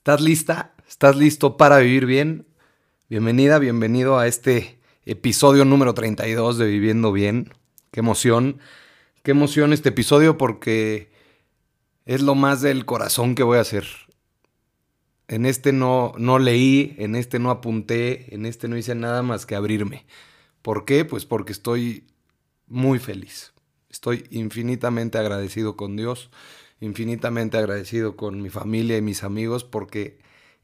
¿Estás lista? ¿Estás listo para vivir bien? Bienvenida, bienvenido a este episodio número 32 de Viviendo Bien. Qué emoción, qué emoción este episodio porque es lo más del corazón que voy a hacer. En este no, no leí, en este no apunté, en este no hice nada más que abrirme. ¿Por qué? Pues porque estoy muy feliz. Estoy infinitamente agradecido con Dios infinitamente agradecido con mi familia y mis amigos porque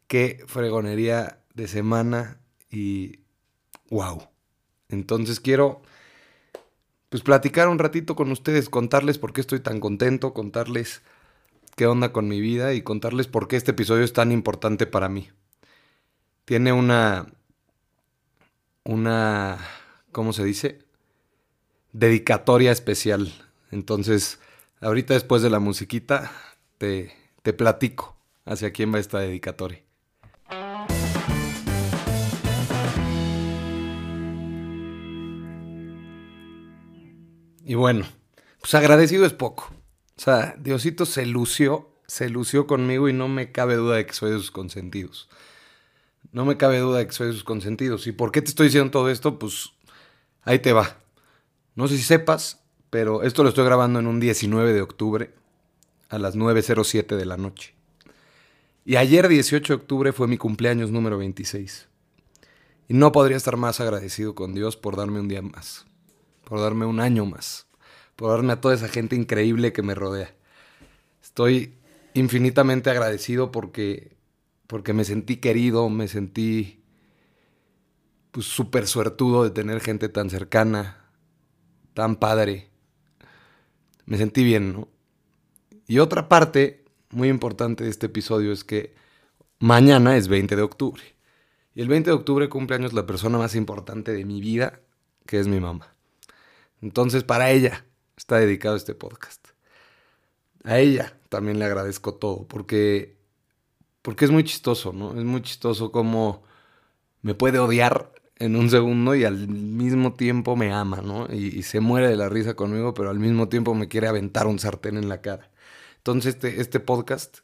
qué fregonería de semana y wow. Entonces quiero pues platicar un ratito con ustedes, contarles por qué estoy tan contento, contarles qué onda con mi vida y contarles por qué este episodio es tan importante para mí. Tiene una una ¿cómo se dice? dedicatoria especial. Entonces, Ahorita después de la musiquita te, te platico hacia quién va esta dedicatoria. Y bueno, pues agradecido es poco. O sea, Diosito se lució, se lució conmigo y no me cabe duda de que soy de sus consentidos. No me cabe duda de que soy de sus consentidos. ¿Y por qué te estoy diciendo todo esto? Pues ahí te va. No sé si sepas, pero esto lo estoy grabando en un 19 de octubre a las 9.07 de la noche. Y ayer 18 de octubre fue mi cumpleaños número 26. Y no podría estar más agradecido con Dios por darme un día más, por darme un año más, por darme a toda esa gente increíble que me rodea. Estoy infinitamente agradecido porque, porque me sentí querido, me sentí pues súper suertudo de tener gente tan cercana, tan padre, me sentí bien, ¿no? Y otra parte muy importante de este episodio es que mañana es 20 de octubre. Y el 20 de octubre cumple años la persona más importante de mi vida, que es mi mamá. Entonces, para ella está dedicado este podcast. A ella también le agradezco todo, porque, porque es muy chistoso, ¿no? Es muy chistoso cómo me puede odiar en un segundo y al mismo tiempo me ama, ¿no? Y, se muere de la risa conmigo, pero al mismo tiempo me quiere aventar un sartén en la cara. Entonces este, este podcast,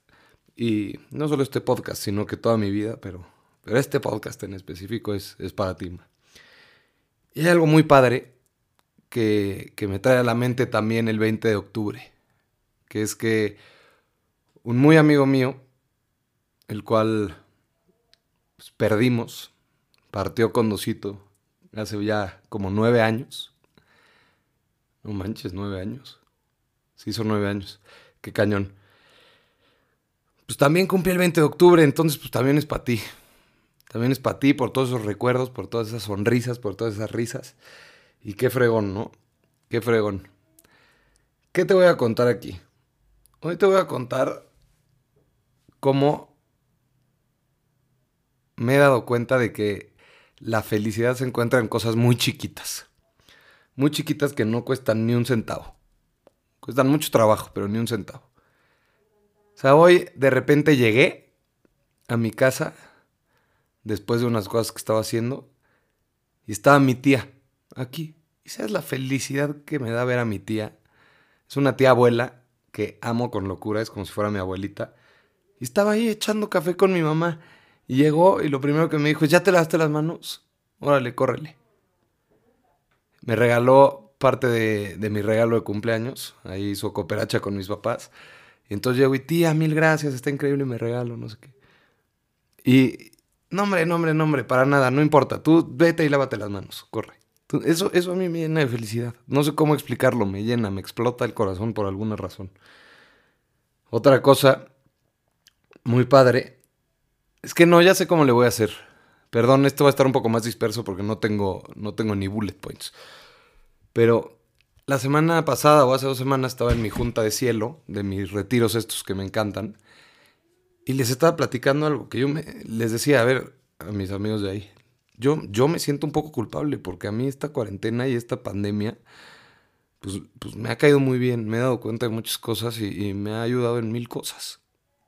y no solo este podcast, sino que toda mi vida, pero, pero este podcast en específico es, es para ti. Y hay algo muy padre que, que me trae a la mente también el 20 de octubre, que es que un muy amigo mío, el cual pues, perdimos, partió con Dosito hace ya como nueve años. No manches, nueve años. Sí, son nueve años. Qué cañón. Pues también cumplí el 20 de octubre, entonces pues también es para ti. También es para ti por todos esos recuerdos, por todas esas sonrisas, por todas esas risas. Y qué fregón, ¿no? Qué fregón. ¿Qué te voy a contar aquí? Hoy te voy a contar cómo me he dado cuenta de que la felicidad se encuentra en cosas muy chiquitas. Muy chiquitas que no cuestan ni un centavo. Cuestan mucho trabajo, pero ni un centavo. O sea, hoy de repente llegué a mi casa después de unas cosas que estaba haciendo y estaba mi tía aquí. Y sabes la felicidad que me da ver a mi tía. Es una tía abuela que amo con locura, es como si fuera mi abuelita. Y estaba ahí echando café con mi mamá. Y llegó y lo primero que me dijo es, ¿ya te lavaste las manos? Órale, córrele. Me regaló parte de, mi regalo de cumpleaños. Ahí hizo cooperacha con mis papás. Y entonces llego y tía, mil gracias, está increíble mi regalo, no sé qué. Y, no hombre, no no para nada, no importa. Tú vete y lávate las manos, corre. Eso, eso a mí me llena de felicidad. No sé cómo explicarlo, me llena, me explota el corazón por alguna razón. Otra cosa muy padre es que no, ya sé cómo le voy a hacer. Perdón, esto va a estar un poco más disperso porque no tengo, no tengo ni bullet points. Pero la semana pasada o hace dos semanas estaba en mi junta de cielo, de mis retiros estos que me encantan, y les estaba platicando algo que yo me, les decía, a ver, a mis amigos de ahí, yo, yo me siento un poco culpable porque a mí esta cuarentena y esta pandemia, pues, pues me ha caído muy bien, me he dado cuenta de muchas cosas y me ha ayudado en mil cosas.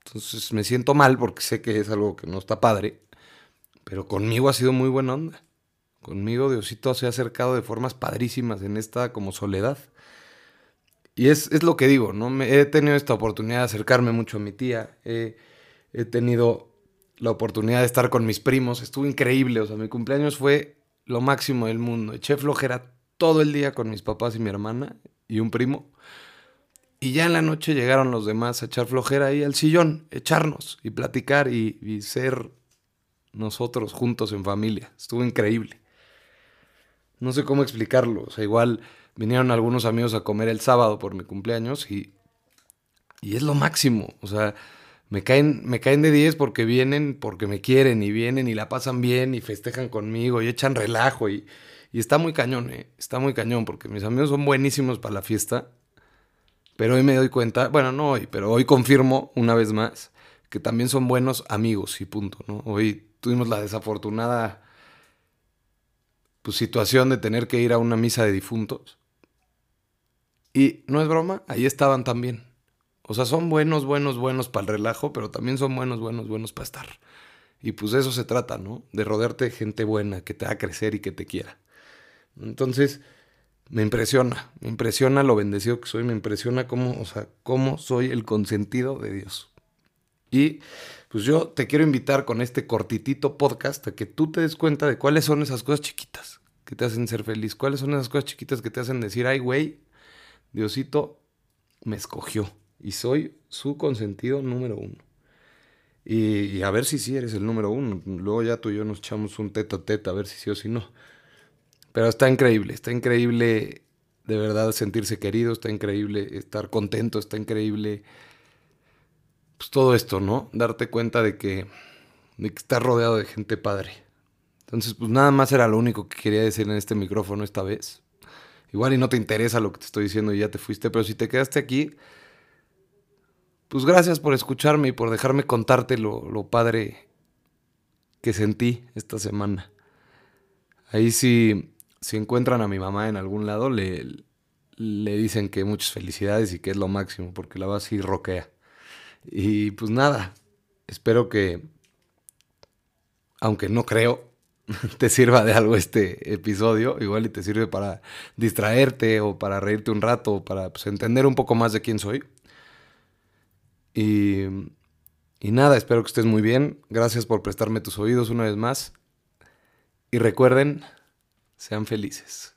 Entonces me siento mal porque sé que es algo que no está padre, pero conmigo ha sido muy buena onda. Conmigo Diosito se ha acercado de formas padrísimas en esta como soledad. Y es, lo que digo, ¿no? Me, he tenido esta oportunidad de acercarme mucho a mi tía. he tenido la oportunidad de estar con mis primos. Estuvo increíble. O sea, mi cumpleaños fue lo máximo del mundo. Eché flojera todo el día con mis papás y mi hermana y un primo. Y ya en la noche llegaron los demás a echar flojera ahí al sillón, echarnos y platicar y, y ser nosotros juntos en familia. Estuvo increíble. No sé cómo explicarlo. O sea, igual vinieron algunos amigos a comer el sábado por mi cumpleaños y, y es lo máximo. O sea, me caen, me caen de 10 porque vienen, porque me quieren y vienen y la pasan bien y festejan conmigo y echan relajo y, y está muy cañón, ¿eh? Está muy cañón porque mis amigos son buenísimos para la fiesta. Pero hoy me doy cuenta, bueno, no hoy, pero hoy confirmo una vez más que también son buenos amigos y punto, ¿no? Hoy tuvimos la desafortunada pues, situación de tener que ir a una misa de difuntos. Y no es broma, ahí estaban también. O sea, son buenos, buenos, buenos para el relajo, pero también son buenos, buenos, buenos para estar. Y pues de eso se trata, ¿no? De rodearte de gente buena, que te haga crecer y que te quiera. Entonces, me impresiona, me impresiona lo bendecido que soy, me impresiona cómo, o sea, cómo soy el consentido de Dios. Y pues yo te quiero invitar con este cortitito podcast a que tú te des cuenta de cuáles son esas cosas chiquitas que te hacen ser feliz, cuáles son esas cosas chiquitas que te hacen decir, ay, güey, Diosito me escogió y soy su consentido número uno. Y, a ver si sí eres el número uno. Luego ya tú y yo nos echamos un teta a teta a ver si sí o si no. Pero está increíble, está increíble de verdad sentirse querido, está increíble estar contento, está increíble pues todo esto, ¿no? Darte cuenta de que, de que estás rodeado de gente padre. Entonces, pues nada más era lo único que quería decir en este micrófono esta vez. Igual y no te interesa lo que te estoy diciendo y ya te fuiste, pero si te quedaste aquí, pues gracias por escucharme y por dejarme contarte lo, lo padre que sentí esta semana. Ahí sí si encuentran a mi mamá en algún lado, le, le dicen que muchas felicidades y que es lo máximo, porque la va así roquea. Y pues nada, espero que, aunque no creo, te sirva de algo este episodio, igual y te sirve para distraerte o para reírte un rato o para pues, entender un poco más de quién soy. Y, y nada, espero que estés muy bien. Gracias por prestarme tus oídos una vez más. Y recuerden, sean felices.